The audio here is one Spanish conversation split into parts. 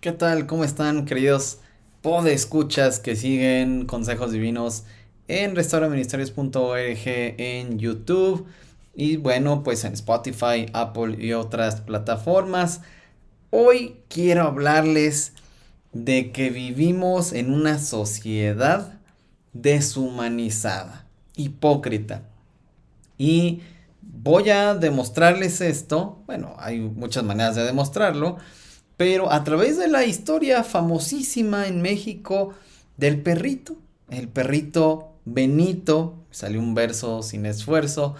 ¿Qué tal? ¿Cómo están, queridos escuchas que siguen consejos divinos en restauraministerios.org en YouTube y bueno, pues en Spotify, Apple y otras plataformas? Hoy quiero hablarles de que vivimos en una sociedad deshumanizada, hipócrita. Y voy a demostrarles esto, bueno, hay muchas maneras de demostrarlo, pero a través de la historia famosísima en México del perrito, el perrito Benito, salió un verso sin esfuerzo,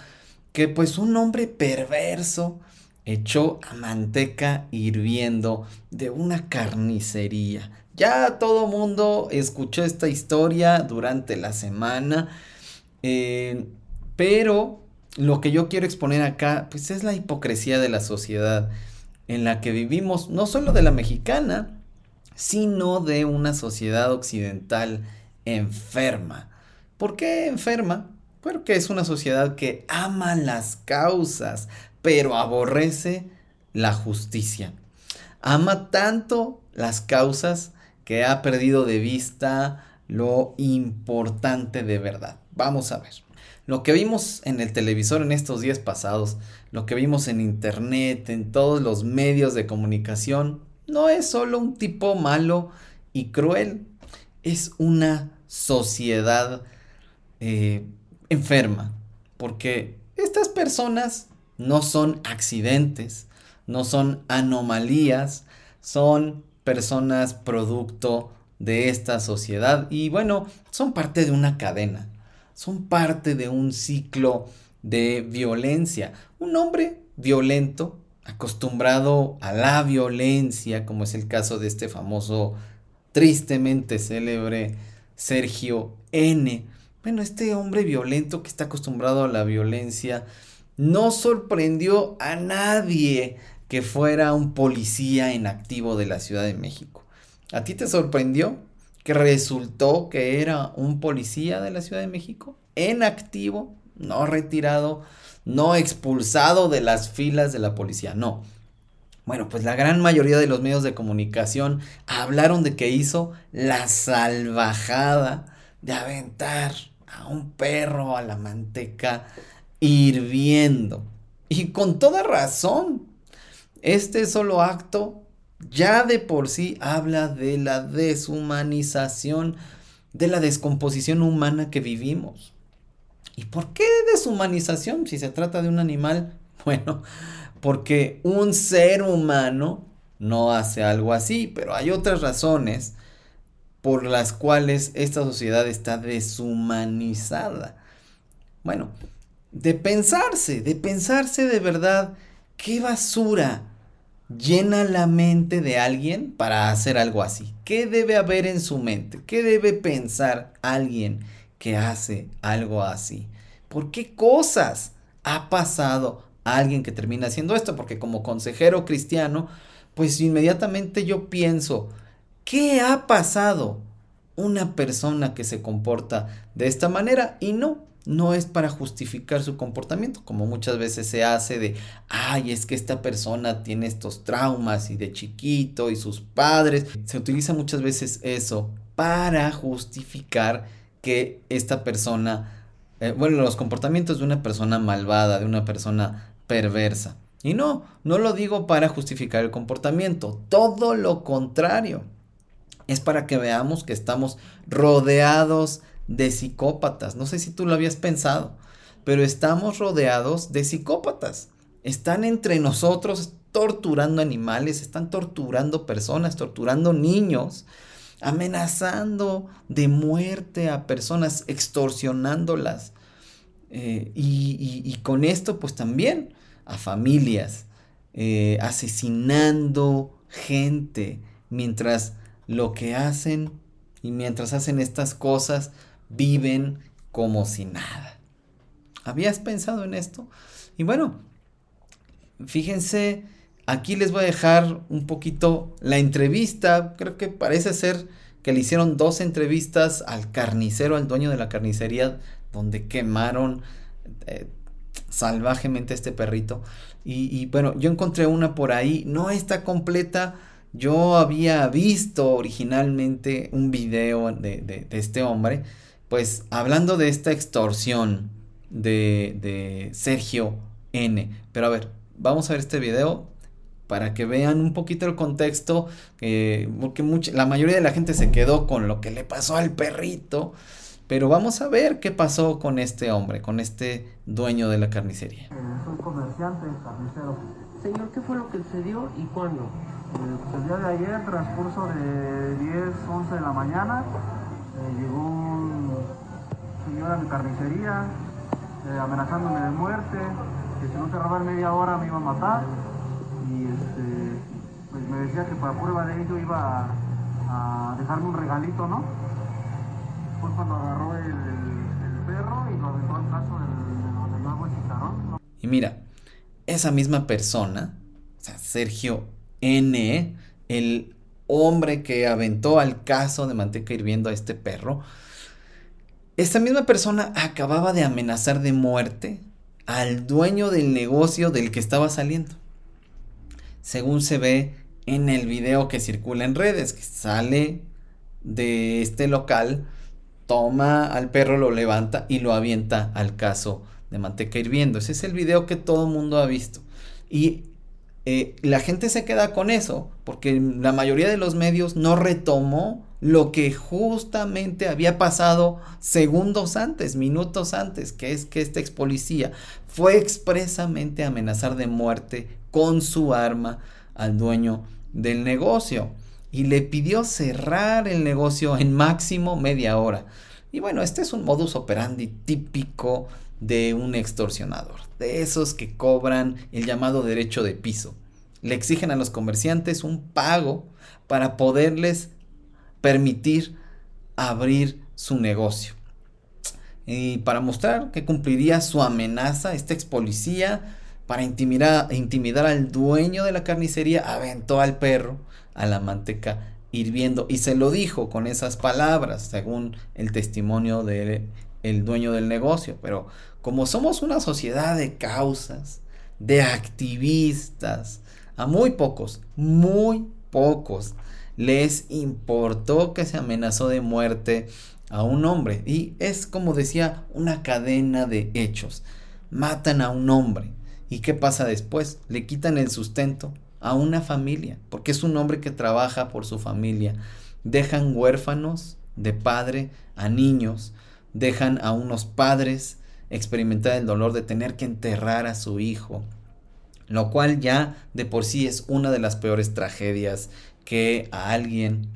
que pues un hombre perverso echó a manteca hirviendo de una carnicería. Ya todo mundo escuchó esta historia durante la semana, eh, pero lo que yo quiero exponer acá, pues es la hipocresía de la sociedad en la que vivimos, no solo de la mexicana, sino de una sociedad occidental enferma. ¿Por qué enferma? Porque es una sociedad que ama las causas, pero aborrece la justicia. Ama tanto las causas que ha perdido de vista lo importante de verdad. Vamos a ver. Lo que vimos en el televisor en estos días pasados, lo que vimos en internet, en todos los medios de comunicación, no es solo un tipo malo y cruel, es una sociedad eh, enferma, porque estas personas no son accidentes, no son anomalías, son personas producto de esta sociedad y bueno, son parte de una cadena son parte de un ciclo de violencia. Un hombre violento, acostumbrado a la violencia, como es el caso de este famoso, tristemente célebre Sergio N. Bueno, este hombre violento que está acostumbrado a la violencia no sorprendió a nadie que fuera un policía en activo de la Ciudad de México. ¿A ti te sorprendió? Que resultó que era un policía de la Ciudad de México, en activo, no retirado, no expulsado de las filas de la policía, no. Bueno, pues la gran mayoría de los medios de comunicación hablaron de que hizo la salvajada de aventar a un perro a la manteca hirviendo. Y con toda razón, este solo acto ya de por sí habla de la deshumanización, de la descomposición humana que vivimos. ¿Y por qué deshumanización si se trata de un animal? Bueno, porque un ser humano no hace algo así, pero hay otras razones por las cuales esta sociedad está deshumanizada. Bueno, de pensarse, de pensarse de verdad, qué basura llena la mente de alguien para hacer algo así? ¿Qué debe haber en su mente? ¿Qué debe pensar alguien que hace algo así? ¿Por qué cosas ha pasado alguien que termina haciendo esto? Porque como consejero cristiano, pues inmediatamente yo pienso, ¿qué ha pasado? Una persona que se comporta de esta manera y no, no es para justificar su comportamiento, como muchas veces se hace de, ay, es que esta persona tiene estos traumas y de chiquito y sus padres. Se utiliza muchas veces eso para justificar que esta persona, eh, bueno, los comportamientos de una persona malvada, de una persona perversa. Y no, no lo digo para justificar el comportamiento, todo lo contrario. Es para que veamos que estamos rodeados de psicópatas. No sé si tú lo habías pensado, pero estamos rodeados de psicópatas. Están entre nosotros torturando animales, están torturando personas, torturando niños, amenazando de muerte a personas, extorsionándolas. Eh, y, con esto pues también a familias, eh, asesinando gente, mientras lo que hacen y mientras hacen estas cosas viven como si nada. ¿Habías pensado en esto? Y bueno, fíjense, aquí les voy a dejar un poquito la entrevista. Creo que parece ser que le hicieron dos entrevistas al carnicero, al dueño de la carnicería, donde quemaron eh, salvajemente este perrito. Y, bueno, yo encontré una por ahí, no está completa. Yo había visto originalmente un video de, de, este hombre, pues hablando de esta extorsión de, de Sergio N. Pero a ver, vamos a ver este video para que vean un poquito el contexto, porque la mayoría de la gente se quedó con lo que le pasó al perrito, pero vamos a ver qué pasó con este hombre, con este dueño de la carnicería. Eh, soy comerciante, carnicero. Señor, ¿qué fue lo que sucedió y cuándo? Eh, pues el día de ayer, transcurso de 10, 11 de la mañana, eh, llegó un señor a mi carnicería amenazándome de muerte, que si no cerraba en media hora me iba a matar y este, pues me decía que para prueba de ello iba a, dejarme un regalito, ¿no? Fue cuando agarró el, perro y lo dejó al caso del, del agua chicharrón. Y mira, esa misma persona, o sea, Sergio N., el hombre que aventó al caso de manteca hirviendo a este perro, esta misma persona acababa de amenazar de muerte al dueño del negocio del que estaba saliendo según se ve en el video que circula en redes, que sale de este local, toma al perro, lo levanta y lo avienta al caso de manteca hirviendo. Ese es el video que todo el mundo ha visto. Y eh, la gente se queda con eso, porque la mayoría de los medios no retomó lo que justamente había pasado segundos antes, minutos antes, que es que este ex policía fue expresamente a amenazar de muerte con su arma al dueño del negocio y le pidió cerrar el negocio en máximo media hora. Y bueno, este es un modus operandi típico de un extorsionador, de esos que cobran el llamado derecho de piso. Le exigen a los comerciantes un pago para poderles permitir abrir su negocio. Y para mostrar que cumpliría su amenaza, este ex policía para intimidar, intimidar al dueño de la carnicería, aventó al perro a la manteca hirviendo y se lo dijo con esas palabras, según el testimonio del el dueño del negocio. Pero como somos una sociedad de causas, de activistas, a muy pocos, muy pocos les importó que se amenazó de muerte a un hombre. Y es como decía, una cadena de hechos. Matan a un hombre, ¿Y qué pasa después? Le quitan el sustento a una familia, porque es un hombre que trabaja por su familia. Dejan huérfanos de padre a niños, dejan a unos padres experimentar el dolor de tener que enterrar a su hijo, lo cual ya de por sí es una de las peores tragedias que a alguien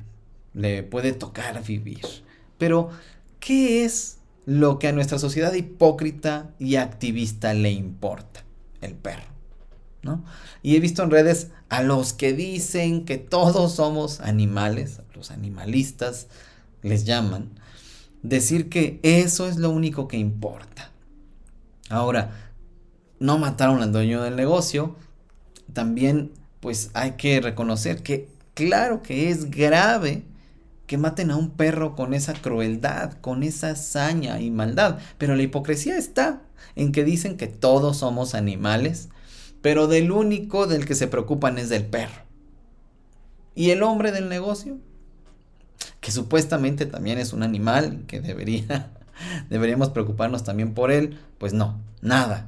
le puede tocar vivir. Pero, ¿qué es lo que a nuestra sociedad hipócrita y activista le importa? el perro. ¿no? Y he visto en redes a los que dicen que todos somos animales, los animalistas les llaman, decir que eso es lo único que importa. Ahora, no mataron al dueño del negocio, también pues hay que reconocer que claro que es grave que maten a un perro con esa crueldad, con esa hazaña y maldad. Pero la hipocresía está en que dicen que todos somos animales, pero del único del que se preocupan es del perro. ¿Y el hombre del negocio? Que supuestamente también es un animal, que debería, deberíamos preocuparnos también por él, pues no, nada.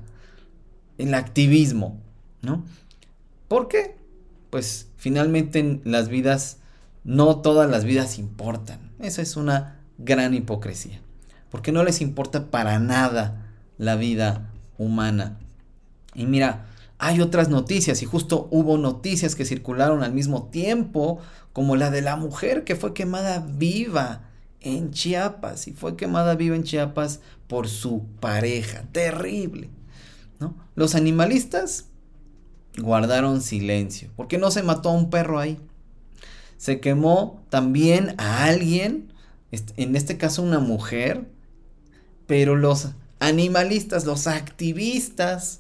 El activismo, ¿no? ¿Por qué? Pues finalmente las vidas no todas las vidas importan. Esa es una gran hipocresía. Porque no les importa para nada la vida humana. Y mira, hay otras noticias y justo hubo noticias que circularon al mismo tiempo, como la de la mujer que fue quemada viva en Chiapas y fue quemada viva en Chiapas por su pareja. Terrible. ¿no? Los animalistas guardaron silencio porque no se mató a un perro ahí se quemó también a alguien, en este caso una mujer, pero los animalistas, los activistas,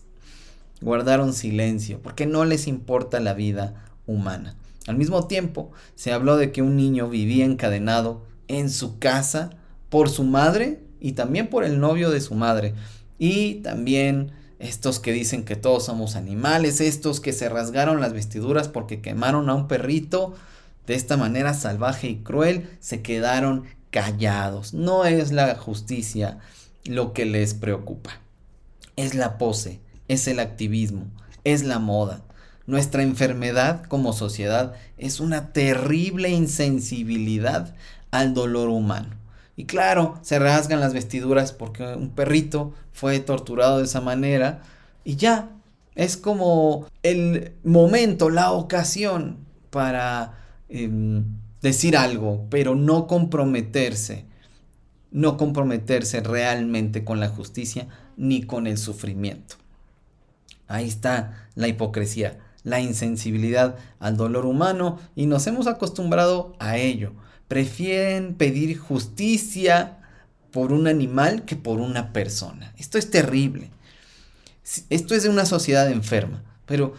guardaron silencio porque no les importa la vida humana. Al mismo tiempo, se habló de que un niño vivía encadenado en su casa por su madre y también por el novio de su madre. Y también estos que dicen que todos somos animales, estos que se rasgaron las vestiduras porque quemaron a un perrito de esta manera salvaje y cruel, se quedaron callados. No es la justicia lo que les preocupa. Es la pose, es el activismo, es la moda. Nuestra enfermedad como sociedad es una terrible insensibilidad al dolor humano. Y claro, se rasgan las vestiduras porque un perrito fue torturado de esa manera y ya, es como el momento, la ocasión para em, decir algo, pero no comprometerse, no comprometerse realmente con la justicia ni con el sufrimiento. Ahí está la hipocresía, la insensibilidad al dolor humano y nos hemos acostumbrado a ello. Prefieren pedir justicia por un animal que por una persona. Esto es terrible. Esto es de una sociedad enferma. Pero,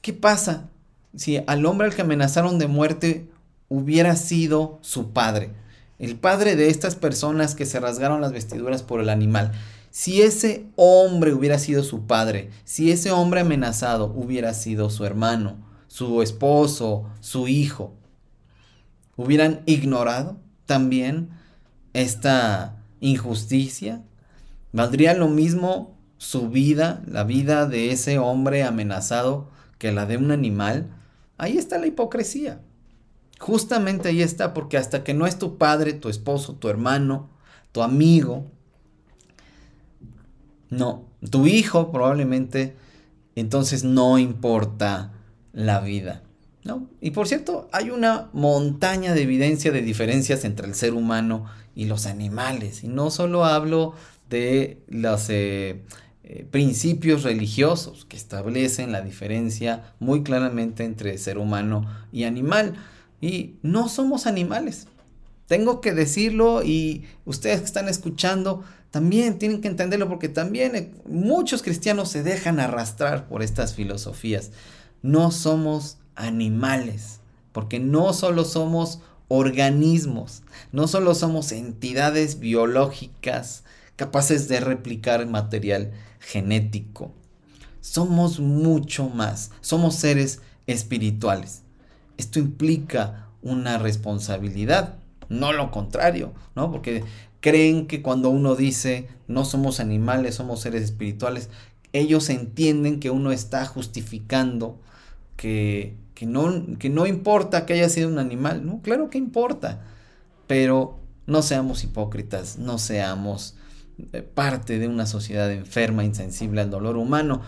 ¿qué pasa si al hombre al que amenazaron de muerte hubiera sido su padre? El padre de estas personas que se rasgaron las vestiduras por el animal. Si ese hombre hubiera sido su padre, si ese hombre amenazado hubiera sido su hermano, su esposo, su hijo, hubieran ignorado también esta injusticia? ¿Valdría lo mismo su vida, la vida de ese hombre amenazado, que la de un animal? Ahí está la hipocresía. Justamente ahí está, porque hasta que no es tu padre, tu esposo, tu hermano, tu amigo, no, tu hijo probablemente, entonces no importa la vida. ¿no? Y por cierto, hay una montaña de evidencia de diferencias entre el ser humano y los animales. Y no solo hablo de los eh, eh, principios religiosos que establecen la diferencia muy claramente entre ser humano y animal. Y no somos animales. Tengo que decirlo y ustedes que están escuchando también tienen que entenderlo porque también eh, muchos cristianos se dejan arrastrar por estas filosofías. No somos animales, porque no solo somos organismos, no solo somos entidades biológicas capaces de replicar material genético. Somos mucho más, somos seres espirituales. Esto implica una responsabilidad, no lo contrario, ¿no? Porque creen que cuando uno dice no somos animales, somos seres espirituales, ellos entienden que uno está justificando que, no, que no importa que haya sido un animal, ¿no? Claro que importa, pero no seamos hipócritas, no seamos eh, parte de una sociedad enferma, insensible al dolor humano.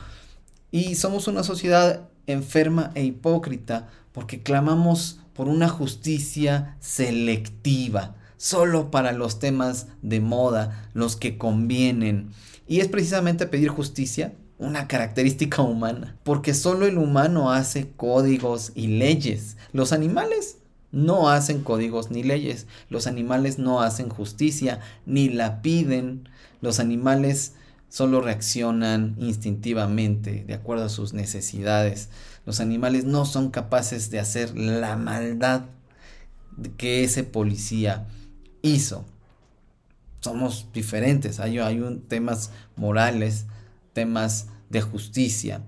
Y somos una sociedad enferma e hipócrita porque clamamos por una justicia selectiva solo para los temas de moda, los que convienen. Y es precisamente pedir justicia una característica humana, porque solo el humano hace códigos y leyes. Los animales no hacen códigos ni leyes. Los animales no hacen justicia ni la piden. Los animales solo reaccionan instintivamente, de acuerdo a sus necesidades. Los animales no son capaces de hacer la maldad que ese policía hizo. Somos diferentes, hay, un, temas morales, temas de justicia,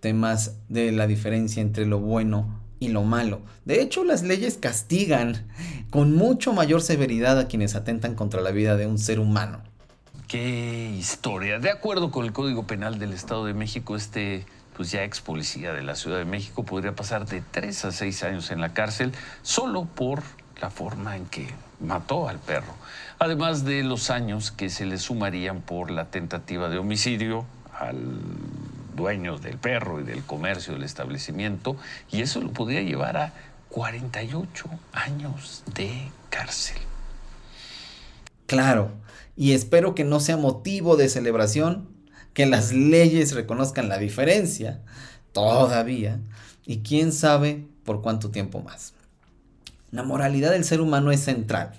temas de la diferencia entre lo bueno y lo malo. De hecho, las leyes castigan con mucho mayor severidad a quienes atentan contra la vida de un ser humano. Qué historia. De acuerdo con el Código Penal del Estado de México, este pues ya ex policía de la Ciudad de México podría pasar de tres a seis años en la cárcel solo por la forma en que mató al perro, además de los años que se le sumarían por la tentativa de homicidio al dueño del perro y del comercio del establecimiento, y eso lo podría llevar a 48 años de cárcel. Claro, y espero que no sea motivo de celebración, que las leyes reconozcan la diferencia, todavía, y quién sabe por cuánto tiempo más. La moralidad del ser humano es central.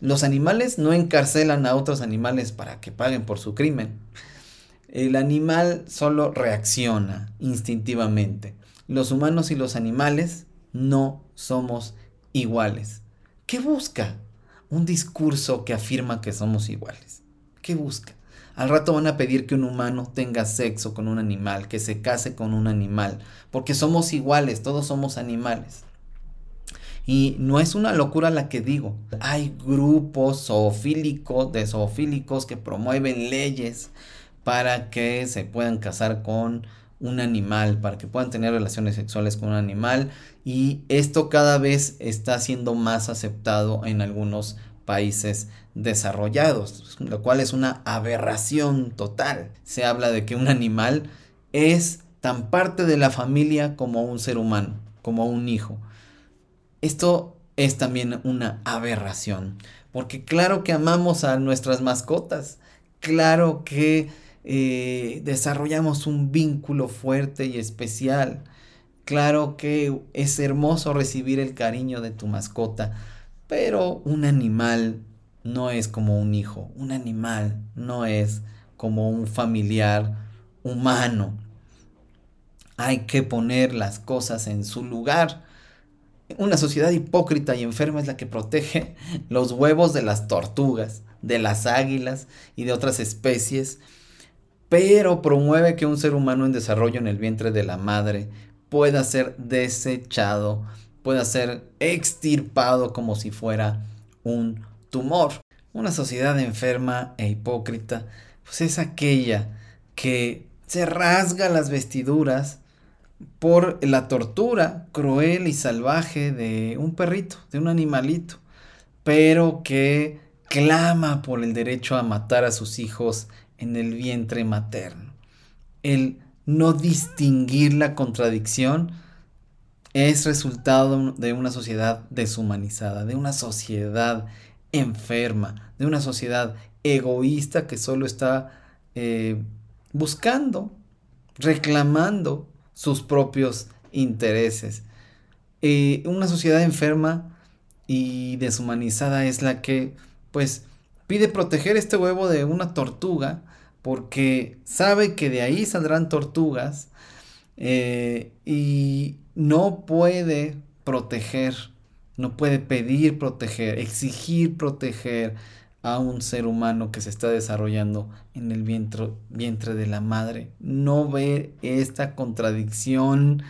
Los animales no encarcelan a otros animales para que paguen por su crimen. El animal solo reacciona instintivamente. Los humanos y los animales no somos iguales. ¿Qué busca? Un discurso que afirma que somos iguales. ¿Qué busca? Al rato van a pedir que un humano tenga sexo con un animal, que se case con un animal, porque somos iguales, todos somos animales. Y no es una locura la que digo. Hay grupos zoofílicos, de zoofílicos que promueven leyes para que se puedan casar con un animal, para que puedan tener relaciones sexuales con un animal. Y esto cada vez está siendo más aceptado en algunos países desarrollados, lo cual es una aberración total. Se habla de que un animal es tan parte de la familia como un ser humano, como un hijo. Esto es también una aberración, porque claro que amamos a nuestras mascotas, claro que eh, desarrollamos un vínculo fuerte y especial, claro que es hermoso recibir el cariño de tu mascota, pero un animal no es como un hijo, un animal no es como un familiar humano. Hay que poner las cosas en su lugar. Una sociedad hipócrita y enferma es la que protege los huevos de las tortugas, de las águilas y de otras especies, pero promueve que un ser humano en desarrollo en el vientre de la madre pueda ser desechado, pueda ser extirpado como si fuera un tumor. Una sociedad enferma e hipócrita, pues es aquella que se rasga las vestiduras por la tortura cruel y salvaje de un perrito, de un animalito, pero que clama por el derecho a matar a sus hijos en el vientre materno. El no distinguir la contradicción es resultado de una sociedad deshumanizada, de una sociedad enferma, de una sociedad egoísta que solo está eh, buscando, reclamando sus propios intereses. Eh, una sociedad enferma y deshumanizada es la que, pues, pide proteger este huevo de una tortuga porque sabe que de ahí saldrán tortugas eh, y no puede proteger, no puede pedir proteger, exigir proteger a un ser humano que se está desarrollando en el vientre, vientre de la madre. No ve esta contradicción,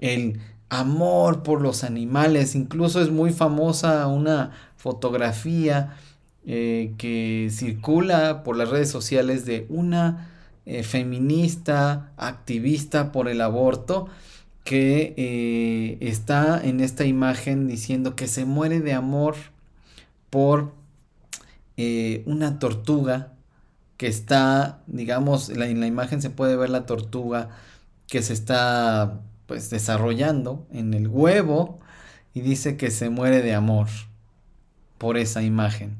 el amor por los animales. Incluso es muy famosa una fotografía eh, que circula por las redes sociales de una eh, feminista, activista por el aborto, que eh, está en esta imagen diciendo que se muere de amor por eh, una tortuga que está, digamos, en la imagen se puede ver la tortuga que se está pues desarrollando en el huevo y dice que se muere de amor por esa imagen,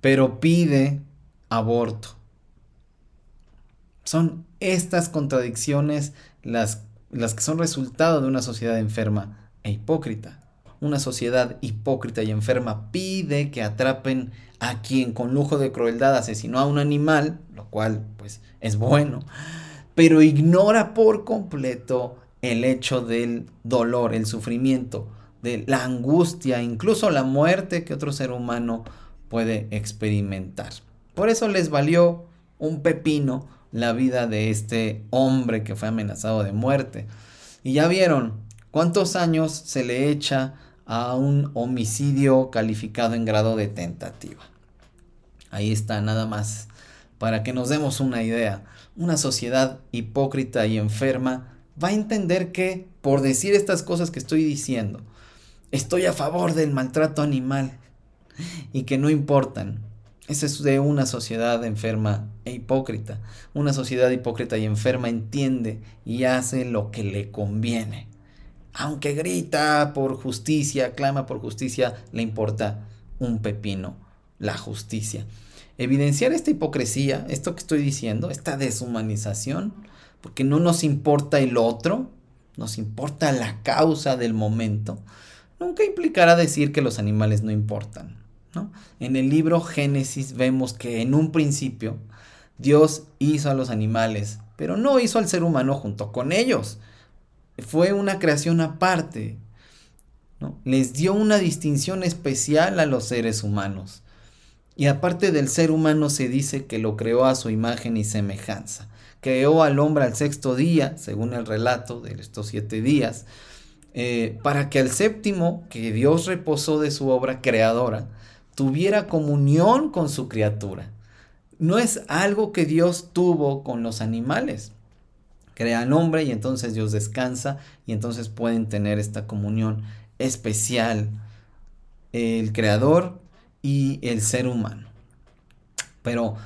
pero pide aborto. Son estas contradicciones las las que son resultado de una sociedad enferma e hipócrita. Una sociedad hipócrita y enferma pide que atrapen a quien con lujo de crueldad asesinó a un animal, lo cual pues es bueno, pero ignora por completo el hecho del dolor, el sufrimiento, de la angustia, incluso la muerte que otro ser humano puede experimentar. Por eso les valió un pepino la vida de este hombre que fue amenazado de muerte. Y ya vieron cuántos años se le echa a un homicidio calificado en grado de tentativa. Ahí está nada más para que nos demos una idea. Una sociedad hipócrita y enferma va a entender que por decir estas cosas que estoy diciendo, estoy a favor del maltrato animal y que no importan. Esa es de una sociedad enferma e hipócrita. Una sociedad hipócrita y enferma entiende y hace lo que le conviene. Aunque grita por justicia, clama por justicia, le importa un pepino la justicia. Evidenciar esta hipocresía, esto que estoy diciendo, esta deshumanización, porque no nos importa el otro, nos importa la causa del momento, nunca implicará decir que los animales no importan. En el libro Génesis vemos que en un principio Dios hizo a los animales, pero no hizo al ser humano junto con ellos. Fue una creación aparte. Les dio una distinción especial a los seres humanos. Y aparte del ser humano se dice que lo creó a su imagen y semejanza. Creó al hombre al sexto día, según el relato de estos siete días, eh, para que al séptimo, que Dios reposó de su obra creadora, tuviera comunión con su criatura. No es algo que Dios tuvo con los animales. Crea al hombre y entonces Dios descansa y entonces pueden tener esta comunión especial el creador y el ser humano. Pero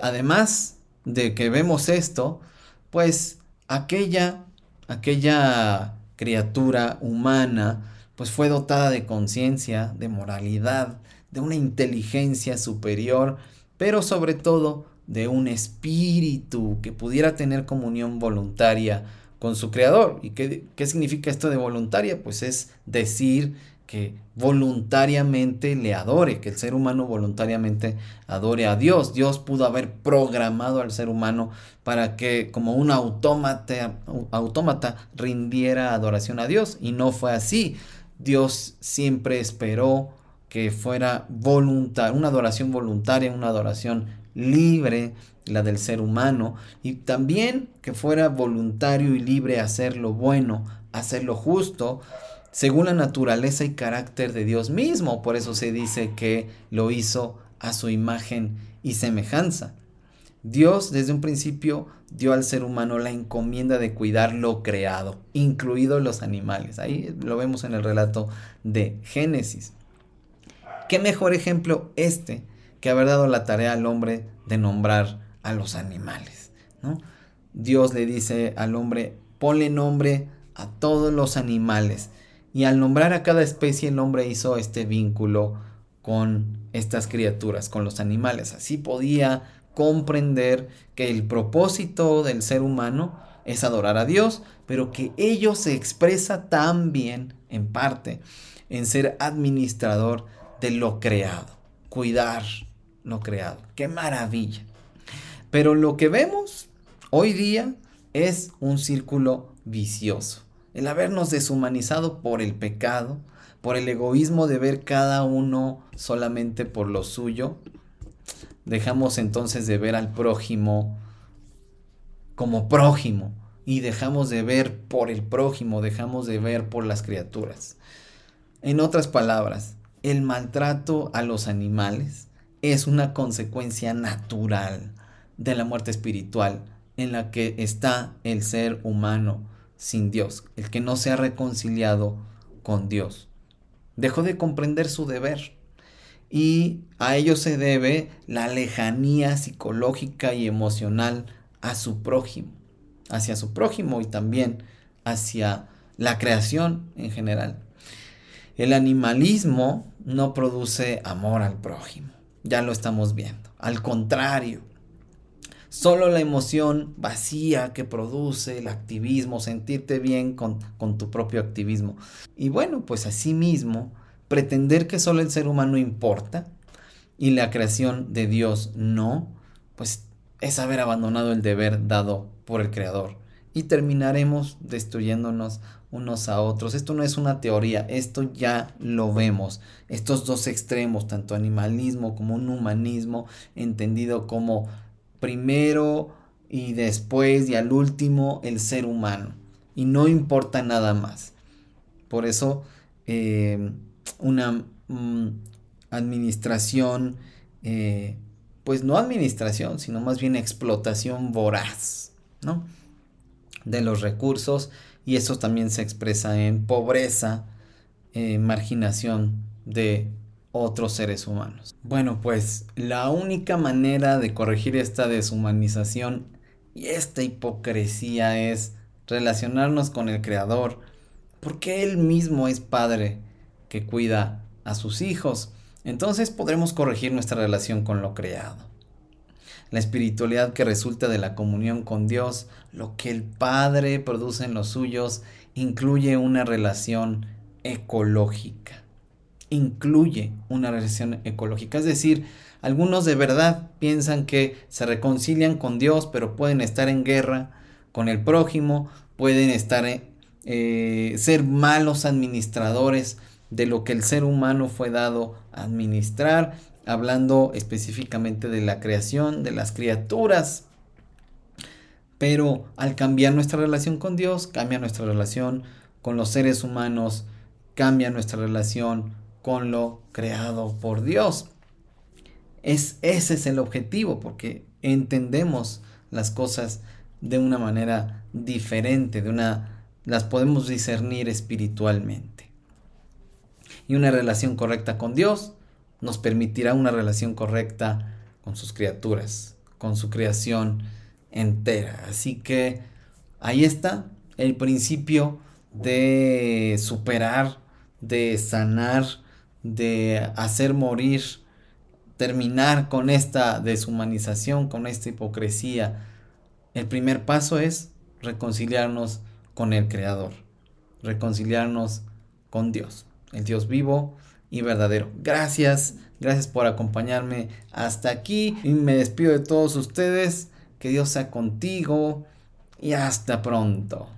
además de que vemos esto, pues aquella aquella criatura humana pues fue dotada de conciencia, de moralidad, de una inteligencia superior, pero sobre todo de un espíritu que pudiera tener comunión voluntaria con su creador. ¿Y qué, qué significa esto de voluntaria? Pues es decir que voluntariamente le adore, que el ser humano voluntariamente adore a Dios. Dios pudo haber programado al ser humano para que como un autómata, autómata rindiera adoración a Dios y no fue así. Dios siempre esperó que fuera voluntaria, una adoración voluntaria, una adoración libre, la del ser humano, y también que fuera voluntario y libre hacer lo bueno, hacer lo justo, según la naturaleza y carácter de Dios mismo. Por eso se dice que lo hizo a su imagen y semejanza. Dios desde un principio dio al ser humano la encomienda de cuidar lo creado, incluidos los animales. Ahí lo vemos en el relato de Génesis. ¿Qué mejor ejemplo este que haber dado la tarea al hombre de nombrar a los animales? ¿no? Dios le dice al hombre, ponle nombre a todos los animales. Y al nombrar a cada especie, el hombre hizo este vínculo con estas criaturas, con los animales. Así podía comprender que el propósito del ser humano es adorar a Dios, pero que ello se expresa también, en parte, en ser administrador de lo creado, cuidar lo creado. ¡Qué maravilla! Pero lo que vemos hoy día es un círculo vicioso. El habernos deshumanizado por el pecado, por el egoísmo de ver cada uno solamente por lo suyo, dejamos entonces de ver al prójimo como prójimo y dejamos de ver por el prójimo, dejamos de ver por las criaturas. En otras palabras, el maltrato a los animales es una consecuencia natural de la muerte espiritual en la que está el ser humano sin Dios, el que no se ha reconciliado con Dios. Dejó de comprender su deber y a ello se debe la lejanía psicológica y emocional a su prójimo, hacia su prójimo y también hacia la creación en general. El animalismo no produce amor al prójimo, ya lo estamos viendo. Al contrario, solo la emoción vacía que produce el activismo, sentirte bien con, con tu propio activismo. Y bueno, pues asimismo, pretender que solo el ser humano importa y la creación de Dios no, pues es haber abandonado el deber dado por el Creador y terminaremos destruyéndonos unos a otros. Esto no es una teoría, esto ya lo vemos. Estos dos extremos, tanto animalismo como un humanismo, entendido como primero y después y al último el ser humano. Y no importa nada más. Por eso eh, una mm, administración, eh, pues no administración, sino más bien explotación voraz, ¿no? De los recursos y eso también se expresa en pobreza, eh, marginación de otros seres humanos. Bueno, pues la única manera de corregir esta deshumanización y esta hipocresía es relacionarnos con el Creador, porque Él mismo es Padre que cuida a sus hijos. Entonces podremos corregir nuestra relación con lo creado la espiritualidad que resulta de la comunión con Dios, lo que el Padre produce en los suyos, incluye una relación ecológica. Incluye una relación ecológica. Es decir, algunos de verdad piensan que se reconcilian con Dios, pero pueden estar en guerra con el prójimo, pueden estar, eh, ser malos administradores de lo que el ser humano fue dado a administrar hablando específicamente de la creación, de las criaturas. Pero al cambiar nuestra relación con Dios, cambia nuestra relación con los seres humanos, cambia nuestra relación con lo creado por Dios. Es, ese es el objetivo, porque entendemos las cosas de una manera diferente, de una, las podemos discernir espiritualmente. Y una relación correcta con Dios nos permitirá una relación correcta con sus criaturas, con su creación entera. Así que ahí está el principio de superar, de sanar, de hacer morir, terminar con esta deshumanización, con esta hipocresía. El primer paso es reconciliarnos con el Creador, reconciliarnos con Dios, el Dios vivo y verdadero. Gracias, gracias por acompañarme hasta aquí y me despido de todos ustedes. Que Dios sea contigo y hasta pronto.